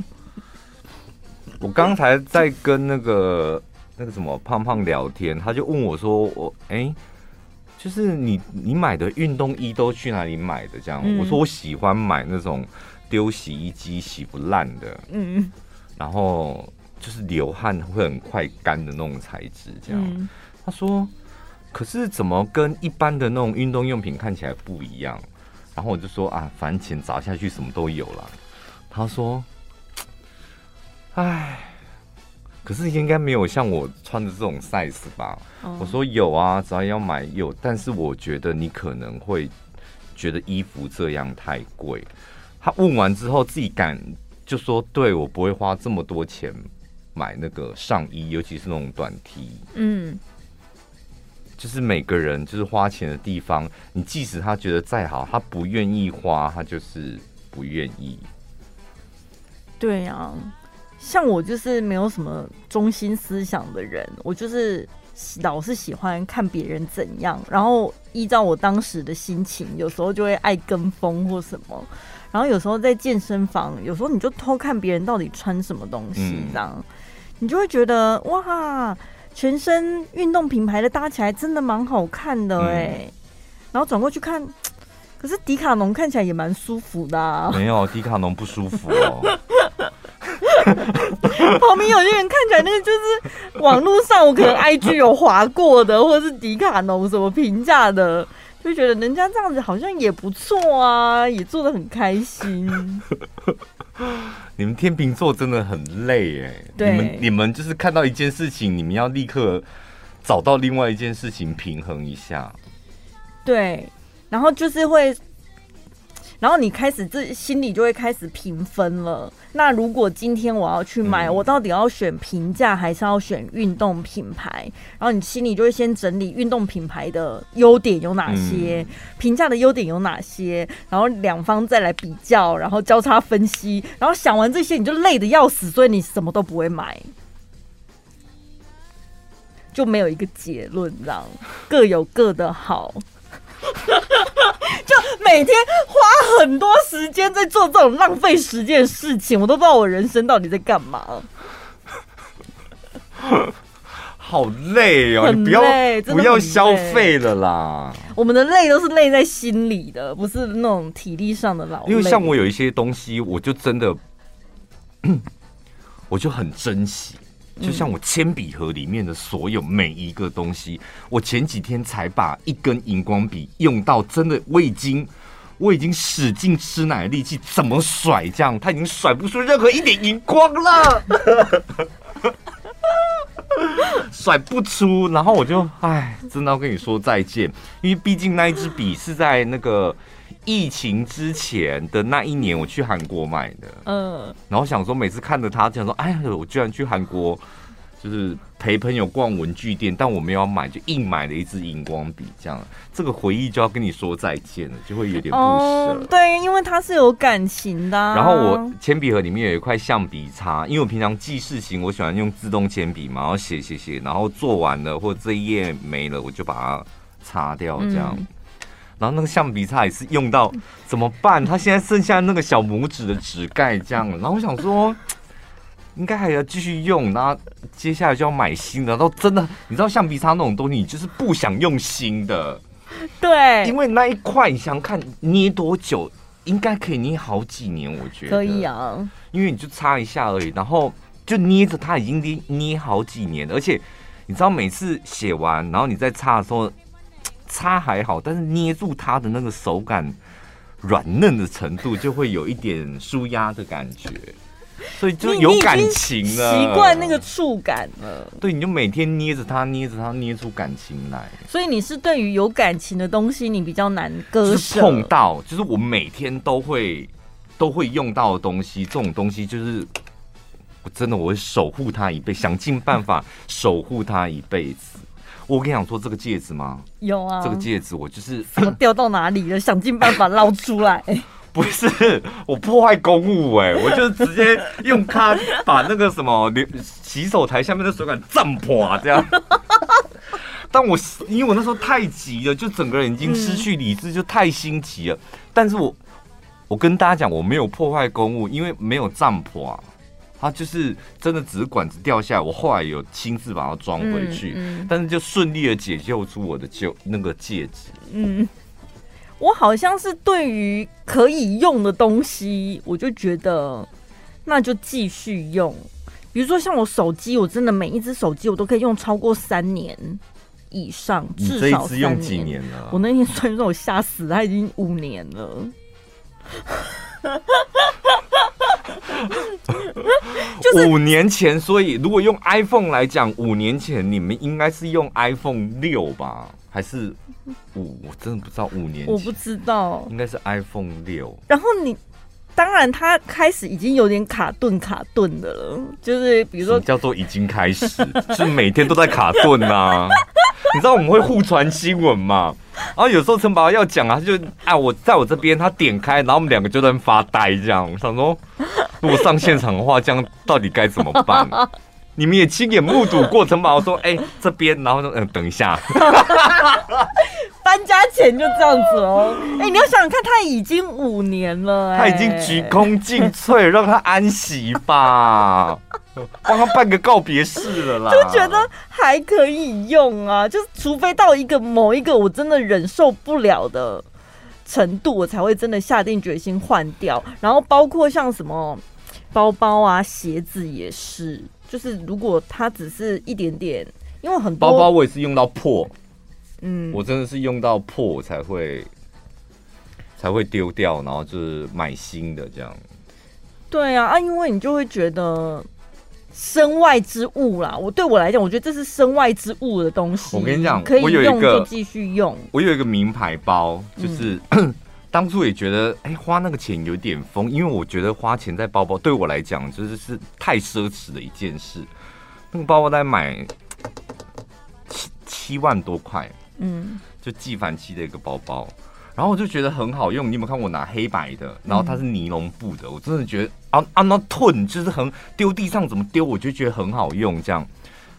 我刚才在跟那个那个什么胖胖聊天，他就问我说，我哎。欸就是你，你买的运动衣都去哪里买的？这样，嗯、我说我喜欢买那种丢洗衣机洗不烂的，嗯，然后就是流汗会很快干的那种材质。这样，嗯、他说，可是怎么跟一般的那种运动用品看起来不一样？然后我就说啊，反正钱砸下去什么都有了。他说，哎。可是应该没有像我穿的这种 size 吧？哦、我说有啊，只要要买有，但是我觉得你可能会觉得衣服这样太贵。他问完之后，自己敢就说对我不会花这么多钱买那个上衣，尤其是那种短 T。嗯，就是每个人就是花钱的地方，你即使他觉得再好，他不愿意花，他就是不愿意。对呀、啊，像我就是没有什么中心思想的人，我就是老是喜欢看别人怎样，然后依照我当时的心情，有时候就会爱跟风或什么。然后有时候在健身房，有时候你就偷看别人到底穿什么东西，这样、嗯、你就会觉得哇，全身运动品牌的搭起来真的蛮好看的哎。嗯、然后转过去看，可是迪卡侬看起来也蛮舒服的、啊。没有，迪卡侬不舒服哦。旁边有些人看起来那个就是网络上我可能 IG 有划过的，或者是迪卡侬什么评价的。就觉得人家这样子好像也不错啊，也做的很开心。你们天秤座真的很累哎，对你们你们就是看到一件事情，你们要立刻找到另外一件事情平衡一下。对，然后就是会。然后你开始自己心里就会开始评分了。那如果今天我要去买，我到底要选平价还是要选运动品牌？然后你心里就会先整理运动品牌的优点有哪些，平价的优点有哪些，然后两方再来比较，然后交叉分析。然后想完这些，你就累得要死，所以你什么都不会买，就没有一个结论，这样各有各的好。就每天花很多时间在做这种浪费时间的事情，我都不知道我人生到底在干嘛。好累哦，你不要不要消费了啦。我们的累都是累在心里的，不是那种体力上的劳累。因为像我有一些东西，我就真的，我就很珍惜。就像我铅笔盒里面的所有每一个东西，我前几天才把一根荧光笔用到，真的我已经我已经使劲吃奶的力气，怎么甩这样，它已经甩不出任何一点荧光了，甩不出。然后我就唉，真的要跟你说再见，因为毕竟那一支笔是在那个。疫情之前的那一年，我去韩国买的。嗯，然后想说，每次看着他，这样说，哎呀，我居然去韩国，就是陪朋友逛文具店，但我没有买，就硬买了一支荧光笔，这样，这个回忆就要跟你说再见了，就会有点不舍。哦，对，因为它是有感情的啊。然后我铅笔盒里面有一块橡皮擦，因为我平常记事情，我喜欢用自动铅笔嘛，然后写写写，然后做完了或者这一页没了，我就把它擦掉，这样。嗯然后那个橡皮擦也是用到怎么办？他现在剩下那个小拇指的指盖这样。然后我想说，应该还要继续用。然后接下来就要买新的。然后真的，你知道橡皮擦那种东西，你就是不想用新的。对，因为那一块，你想看捏多久，应该可以捏好几年，我觉得可以啊。因为你就擦一下而已，然后就捏着它已经捏捏好几年了。而且你知道，每次写完，然后你再擦的时候。擦还好，但是捏住它的那个手感软嫩的程度，就会有一点舒压的感觉，所以就有感情了，习惯那个触感了。对，你就每天捏着它，捏着它，捏出感情来。所以你是对于有感情的东西，你比较难割舍。碰到就是我每天都会都会用到的东西，这种东西就是我真的我会守护它一辈，想尽办法守护它一辈子。我跟你讲说这个戒指吗？有啊，这个戒指我就是 掉到哪里了，想尽办法捞出来。不是我破坏公物哎，我就直接用它把那个什么洗手台下面的水管震破这样。但我因为我那时候太急了，就整个人已经失去理智，就太心急了。但是我我跟大家讲，我没有破坏公物，因为没有震破。它就是真的只是管子掉下来，我后来有亲自把它装回去，嗯嗯、但是就顺利的解救出我的旧那个戒指。嗯，我好像是对于可以用的东西，我就觉得那就继续用。比如说像我手机，我真的每一只手机我都可以用超过三年以上，至少三年。用几年了？我那天算一算，我吓死，他已经五年了。就是五年前，所以如果用 iPhone 来讲，五年前你们应该是用 iPhone 六吧，还是五？我真的不知道五年前，我不知道，应该是 iPhone 六。然后你当然，他开始已经有点卡顿卡顿的了，就是比如说叫做已经开始，是每天都在卡顿啊。你知道我们会互传新闻嘛？然后有时候陈宝要讲啊，就啊，我在我这边，他点开，然后我们两个就在发呆这样。我想说，如果上现场的话，这样到底该怎么办？你们也亲眼目睹过程吧？我说，哎，这边，然后说，嗯，等一下。搬家前就这样子哦，哎，你要想想看，他已经五年了，他已经鞠躬尽瘁，让他安息吧，帮他办个告别式了啦，就觉得还可以用啊，就是除非到一个某一个我真的忍受不了的程度，我才会真的下定决心换掉。然后包括像什么包包啊、鞋子也是，就是如果它只是一点点，因为很多包包我也是用到破。嗯，我真的是用到破才会才会丢掉，然后就是买新的这样。对啊，啊，因为你就会觉得身外之物啦。我对我来讲，我觉得这是身外之物的东西。我跟你讲，可以用就继续用。我有一个名牌包，就是、嗯、当初也觉得，哎、欸，花那个钱有点疯，因为我觉得花钱在包包对我来讲，就是是太奢侈的一件事。那个包包在买七七万多块。嗯，就纪梵希的一个包包，然后我就觉得很好用。你有没有看我拿黑白的？然后它是尼龙布的，我真的觉得啊啊那吞就是很丢地上怎么丢，我就觉得很好用。这样，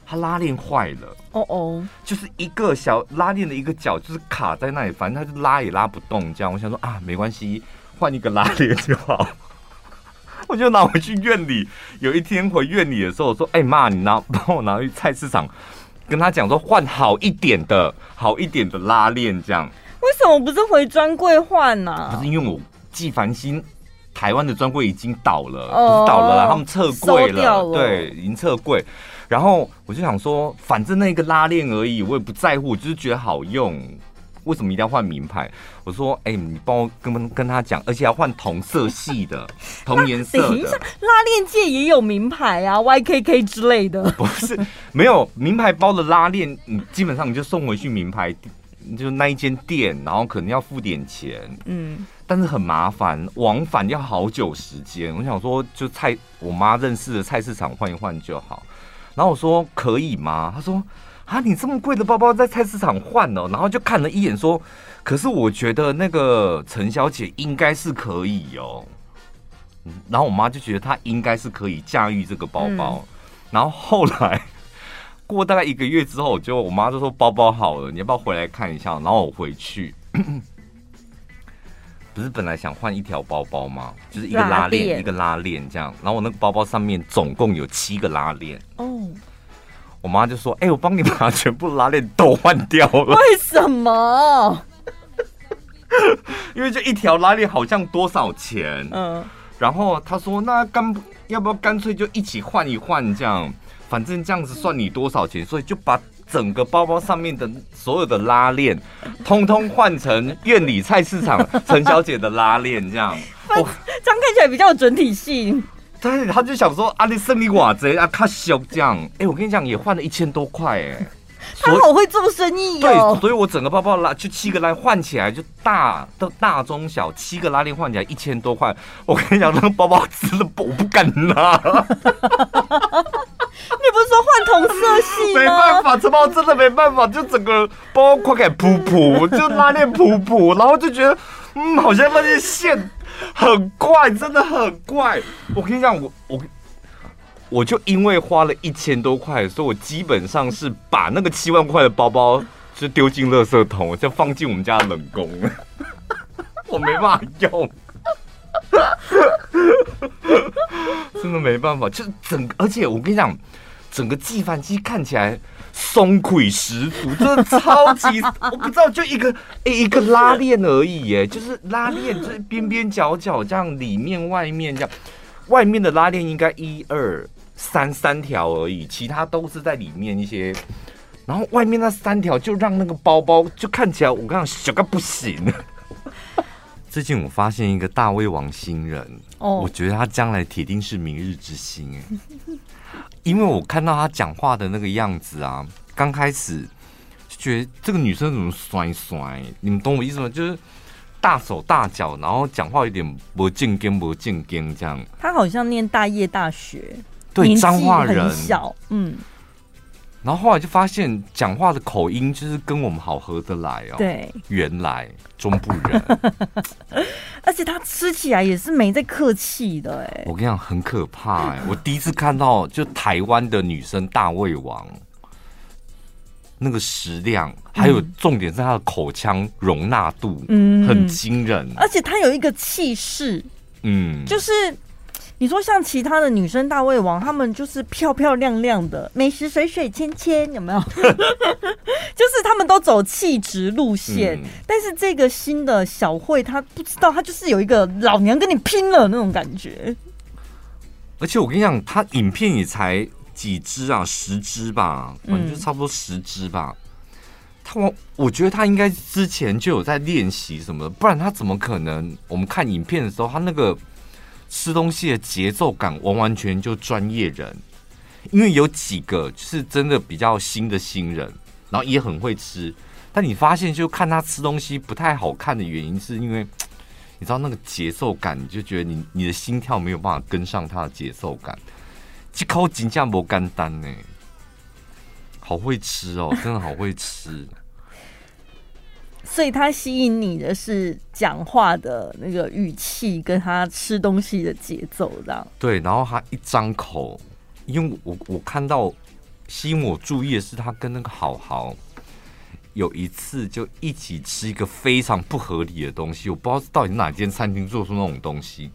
它拉链坏了，哦哦，就是一个小拉链的一个角就是卡在那里，反正他就拉也拉不动。这样，我想说啊，没关系，换一个拉链就好。我就拿回去院里。有一天回院里的时候，我说：“哎妈，你拿帮我拿去菜市场。”跟他讲说，换好一点的，好一点的拉链，这样。为什么不是回专柜换呢？不是因为我纪梵希台湾的专柜已经倒了，哦、不是倒了啦，他们撤柜了，了对，已经撤柜。然后我就想说，反正那个拉链而已，我也不在乎，我就是觉得好用。为什么一定要换名牌？我说，哎、欸，你帮我跟跟他讲，而且要换同色系的，同颜色的。等一下，拉链界也有名牌啊，YKK 之类的。不是，没有名牌包的拉链，你基本上你就送回去名牌，就那一间店，然后可能要付点钱。嗯，但是很麻烦，往返要好久时间。我想说，就菜我妈认识的菜市场换一换就好。然后我说可以吗？他说。啊，你这么贵的包包在菜市场换哦，然后就看了一眼说，可是我觉得那个陈小姐应该是可以哦。然后我妈就觉得她应该是可以驾驭这个包包。嗯、然后后来过大概一个月之后，就我妈就说包包好了，你要不要回来看一下？然后我回去，不是本来想换一条包包吗？就是一个拉链，一个拉链这样。然后我那个包包上面总共有七个拉链哦。我妈就说：“哎、欸，我帮你把全部拉链都换掉了。”为什么？因为这一条拉链好像多少钱？嗯。然后她说：“那干要不要干脆就一起换一换？这样，反正这样子算你多少钱。所以就把整个包包上面的所有的拉链，通通换成院里菜市场陈小姐的拉链，这样。这样看起来比较有整体性。”但是他就想说，啊，你生你瓦贼啊，卡小这样。哎、欸，我跟你讲，也换了一千多块哎。他好会做生意哦。对，所以我整个包包拉就七个拉换起来，就大的大中小七个拉链换起来一千多块。我跟你讲，那个包包真的我不敢拿。你不是说换同色系吗？没办法，这包真的没办法，就整个包包快给噗噗，就拉链噗噗，然后就觉得，嗯，好像那些线。很怪，真的很怪。我跟你讲，我我我就因为花了一千多块，所以我基本上是把那个七万块的包包就丢进垃圾桶，就放进我们家的冷宫。我没办法用，真的没办法。就整，而且我跟你讲，整个纪梵希看起来。松溃十足，真的超级，我不知道，就一个一个拉链而已，耶，就是拉链，就是边边角角这样，里面外面这样，外面的拉链应该一二三三条而已，其他都是在里面一些，然后外面那三条就让那个包包就看起来，我刚刚小个不行。最近我发现一个大胃王新人，哦，我觉得他将来铁定是明日之星，哎。因为我看到他讲话的那个样子啊，刚开始就觉得这个女生怎么甩甩？你们懂我意思吗？就是大手大脚，然后讲话有点不正经不正经这样。她好像念大业大学，对，彰化人，小，嗯。然后后来就发现讲话的口音就是跟我们好合得来哦。对，原来中部人，而且他吃起来也是没在客气的哎。我跟你讲，很可怕哎！我第一次看到就台湾的女生大胃王，那个食量，还有重点是她的口腔容纳度，嗯，很惊人。而且她有一个气势，嗯，就是。你说像其他的女生大胃王，她们就是漂漂亮亮的，美食水水芊芊，有没有？就是她们都走气质路线，嗯、但是这个新的小慧，她不知道，她就是有一个老娘跟你拼了那种感觉。而且我跟你讲，她影片也才几支啊，十支吧，反正就差不多十支吧。她我我觉得她应该之前就有在练习什么的，不然她怎么可能？我们看影片的时候，她那个。吃东西的节奏感完完全就专业人，因为有几个是真的比较新的新人，然后也很会吃，但你发现就看他吃东西不太好看的原因，是因为 你知道那个节奏感，你就觉得你你的心跳没有办法跟上他的节奏感。这口金酱不干单呢，好会吃哦，真的好会吃。所以他吸引你的是讲话的那个语气，跟他吃东西的节奏，这样。对，然后他一张口，因为我我看到吸引我注意的是他跟那个好好有一次就一起吃一个非常不合理的东西，我不知道到底哪间餐厅做出那种东西。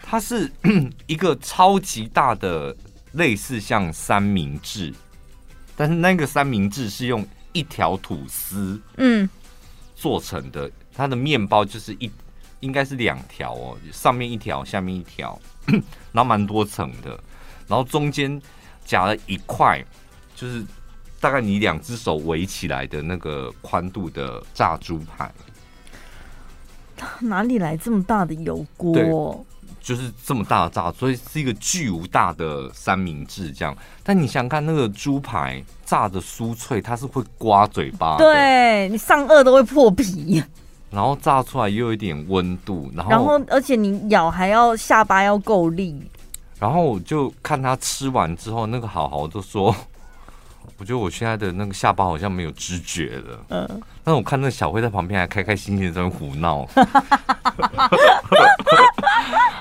它是 一个超级大的类似像三明治，但是那个三明治是用。一条吐司，嗯，做成的，它的面包就是一，应该是两条哦，上面一条，下面一条，然后蛮多层的，然后中间夹了一块，就是大概你两只手围起来的那个宽度的炸猪排。哪里来这么大的油锅？就是这么大的炸，所以是一个巨无大的三明治这样。但你想看那个猪排炸的酥脆，它是会刮嘴巴，对，你上颚都会破皮。然后炸出来又有一点温度，然后然后而且你咬还要下巴要够力。然后我就看他吃完之后，那个好好就说。我觉得我现在的那个下巴好像没有知觉了。嗯，但我看那小慧在旁边还开开心心的在那胡闹。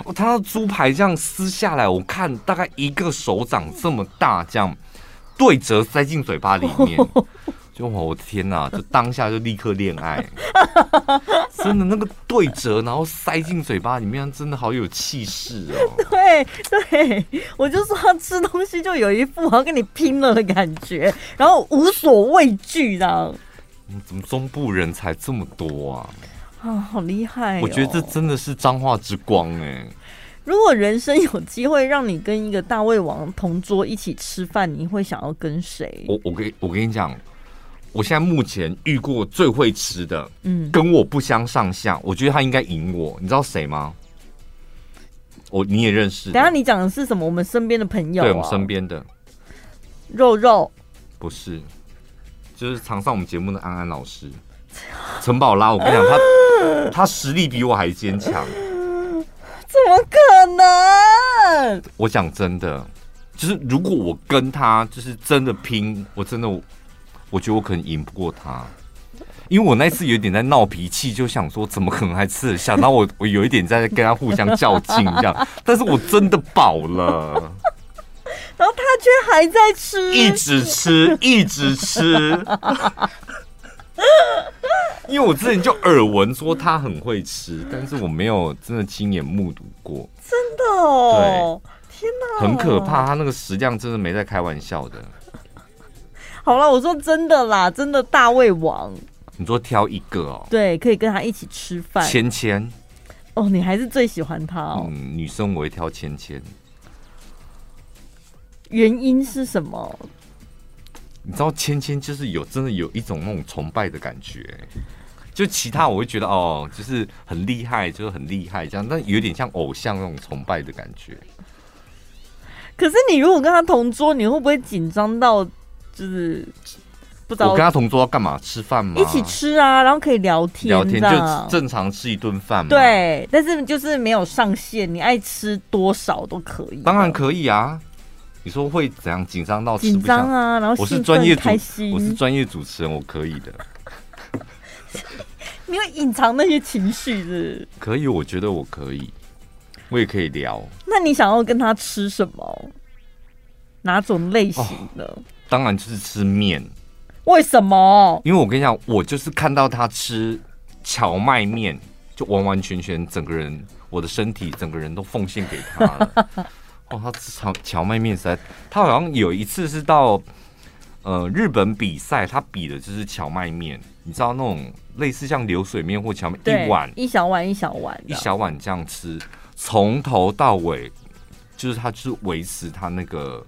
我看到猪排这样撕下来，我看大概一个手掌这么大，这样对折塞进嘴巴里面。就我的天哪！就当下就立刻恋爱，真的那个对折，然后塞进嘴巴里面，真的好有气势哦。对对，我就说他吃东西就有一副好像跟你拼了的感觉，然后无所畏惧的。怎么中部人才这么多啊？啊，好厉害哦！我觉得这真的是彰化之光哎。如果人生有机会让你跟一个大胃王同桌一起吃饭，你会想要跟谁？我我跟我跟你讲。我现在目前遇过最会吃的，嗯，跟我不相上下。我觉得他应该赢我，你知道谁吗？我你也认识。等下你讲的是什么？我们身边的朋友啊？对，我们身边的肉肉不是，就是常上我们节目的安安老师，陈宝拉。我跟你讲，他 他实力比我还坚强。怎么可能？我讲真的，就是如果我跟他就是真的拼，我真的。我觉得我可能赢不过他，因为我那次有点在闹脾气，就想说怎么可能还吃得下？然后我我有一点在跟他互相较劲这样，但是我真的饱了，然后他却还在吃，一直吃，一直吃，因为我之前就耳闻说他很会吃，但是我没有真的亲眼目睹过，真的哦，对，天哪，很可怕，他那个食量真的没在开玩笑的。好了，我说真的啦，真的大胃王。你说挑一个哦？对，可以跟他一起吃饭。芊芊。哦，你还是最喜欢他哦。嗯，女生我会挑芊芊。原因是什么？你知道芊芊就是有真的有一种那种崇拜的感觉，就其他我会觉得哦，就是很厉害，就是很厉害这样，但有点像偶像那种崇拜的感觉。可是你如果跟他同桌，你会不会紧张到？就是不知道我跟他同桌要干嘛？吃饭吗？一起吃啊，然后可以聊天，聊天就正常吃一顿饭嘛。对，但是就是没有上限，你爱吃多少都可以。当然可以啊。你说会怎样紧张到吃不下？紧张啊，然后我是专业我是专业主持人，我可以的。你会隐藏那些情绪是，是？可以，我觉得我可以，我也可以聊。那你想要跟他吃什么？哪种类型的？哦，当然就是吃面。为什么？因为我跟你讲，我就是看到他吃荞麦面，就完完全全整个人，我的身体整个人都奉献给他了。哦，他吃荞荞麦面实在，他好像有一次是到呃日本比赛，他比的就是荞麦面，你知道那种类似像流水面或荞麦一碗一小碗一小碗一小碗这样吃，从头到尾就是他就是维持他那个。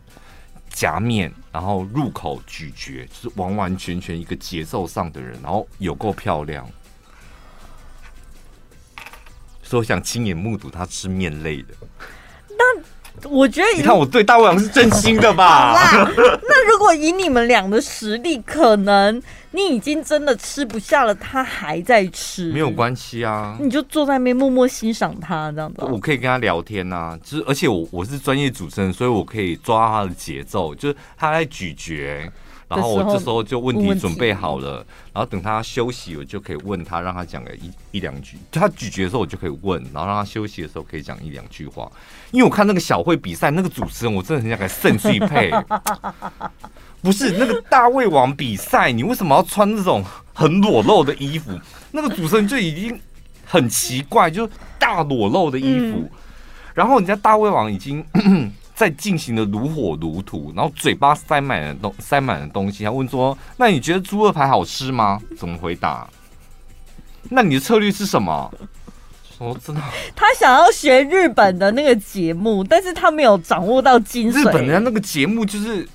夹面，然后入口咀嚼，就是完完全全一个节奏上的人，然后有够漂亮，所以我想亲眼目睹他吃面类的。那。我觉得你看我对大胃王是真心的吧？那如果以你们俩的实力，可能你已经真的吃不下了，他还在吃，没有关系啊，你就坐在那边默默欣赏他这样子。我可以跟他聊天呐，就是而且我我是专业主持人，所以我可以抓他的节奏，就是他在咀嚼。然后我这时候就问题准备好了，然后等他休息，我就可以问他，让他讲个一一两句。他咀嚼的时候，我就可以问，然后让他休息的时候可以讲一两句话。因为我看那个小慧比赛，那个主持人我真的很想给肾碎配。不是那个大胃王比赛，你为什么要穿那种很裸露的衣服？那个主持人就已经很奇怪，就大裸露的衣服。然后人家大胃王已经。在进行的如火如荼，然后嘴巴塞满了东塞满了东西。他问说：“那你觉得猪二排好吃吗？”怎么回答？那你的策略是什么？我真的，他想要学日本的那个节目，但是他没有掌握到精髓。日本人家那个节目就是。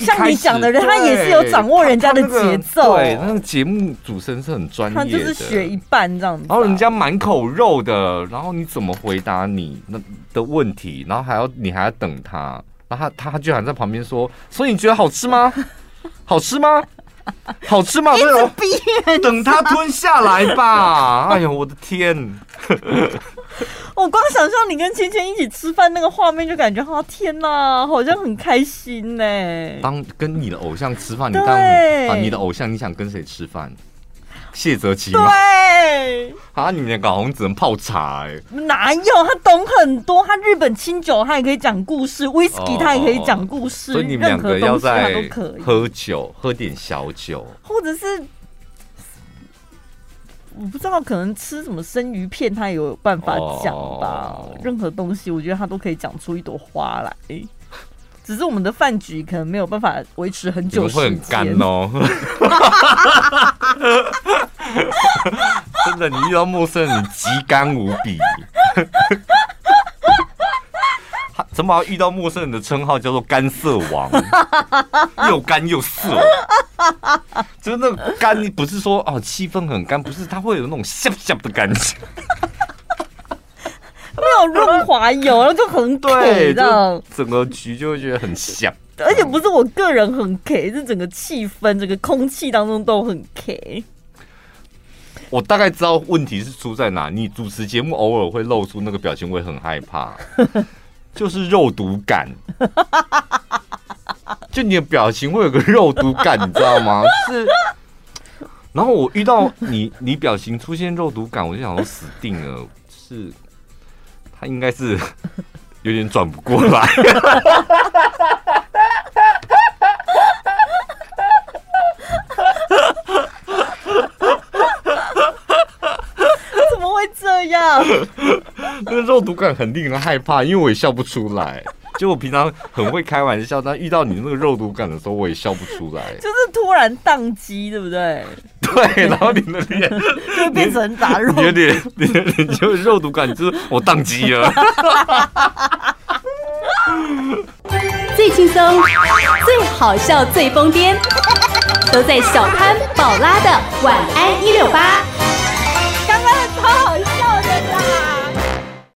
像你讲的人，他也是有掌握人家的节奏。对，那个节目主持人是很专业的。他就是学一半这样子。然后人家满口肉的，然后你怎么回答你那的问题？然后还要你还要等他，然后他他居然在旁边说：“所以你觉得好吃吗？好吃吗？好吃吗？” 对哦，等他吞下来吧。哎呦，我的天！我光想象你跟芊芊一起吃饭那个画面，就感觉哈，天哪，好像很开心呢。当跟你的偶像吃饭，你当啊，你的偶像，你想跟谁吃饭？谢泽奇吗？对啊，你们两个好像只能泡茶哎。哪有？他懂很多，他日本清酒他也可以讲故事，whisky 他也可以讲故事，所以你们两个要在喝酒，喝点小酒，或者是。我不知道，可能吃什么生鱼片，他也有办法讲吧。Oh. 任何东西，我觉得他都可以讲出一朵花来。只是我们的饭局可能没有办法维持很久，会很干哦。真的，你遇到陌生人，你极干无比。怎么遇到陌生人的称号叫做干涩王？又干又涩。就是那个干，不是说哦气氛很干，不是，它会有那种涩涩的感觉，没有润滑油，然后就很对，这样整个局就会觉得很香。而且不是我个人很 K，是整个气氛、整个空气当中都很 K。我大概知道问题是出在哪，你主持节目偶尔会露出那个表情，我也很害怕，就是肉毒感。就你的表情会有个肉毒感，你知道吗？是，然后我遇到你，你表情出现肉毒感，我就想说死定了，是，他应该是 有点转不过来。怎么会这样？那个肉毒感很令人害怕，因为我也笑不出来。就我平常很会开玩笑，但遇到你那个肉毒感的时候，我也笑不出来。就是突然宕机，对不对？对，然后你的脸 就变成打肉，你的脸，你的脸就肉毒感，就是我宕机了。最轻松、最好笑、最疯癫，都在小潘宝拉的晚安一六八。